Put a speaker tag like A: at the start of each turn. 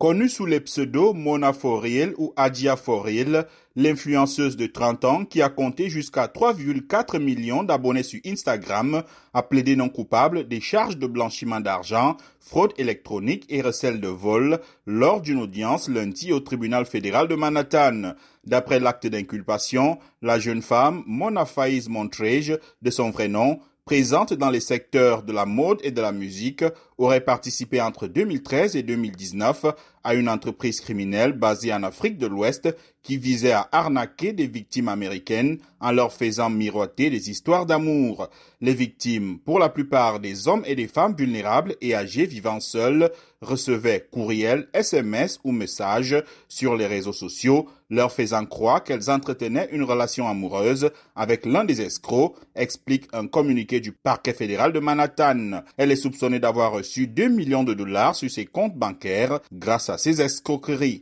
A: Connue sous les pseudos Mona Foril ou Adia Foril, l'influenceuse de 30 ans qui a compté jusqu'à 3,4 millions d'abonnés sur Instagram a plaidé non coupable des charges de blanchiment d'argent, fraude électronique et recel de vol lors d'une audience lundi au tribunal fédéral de Manhattan. D'après l'acte d'inculpation, la jeune femme, Mona Faiz Montrege, de son vrai nom, présente dans les secteurs de la mode et de la musique, aurait participé entre 2013 et 2019 à une entreprise criminelle basée en Afrique de l'Ouest qui visait à arnaquer des victimes américaines en leur faisant miroiter des histoires d'amour. Les victimes, pour la plupart des hommes et des femmes vulnérables et âgés vivant seuls, recevaient courriels, SMS ou messages sur les réseaux sociaux leur faisant croire qu'elles entretenaient une relation amoureuse avec l'un des escrocs, explique un communiqué du parquet fédéral de Manhattan. Elle est soupçonnée d'avoir reçu 2 millions de dollars sur ses comptes bancaires grâce à ces escroqueries.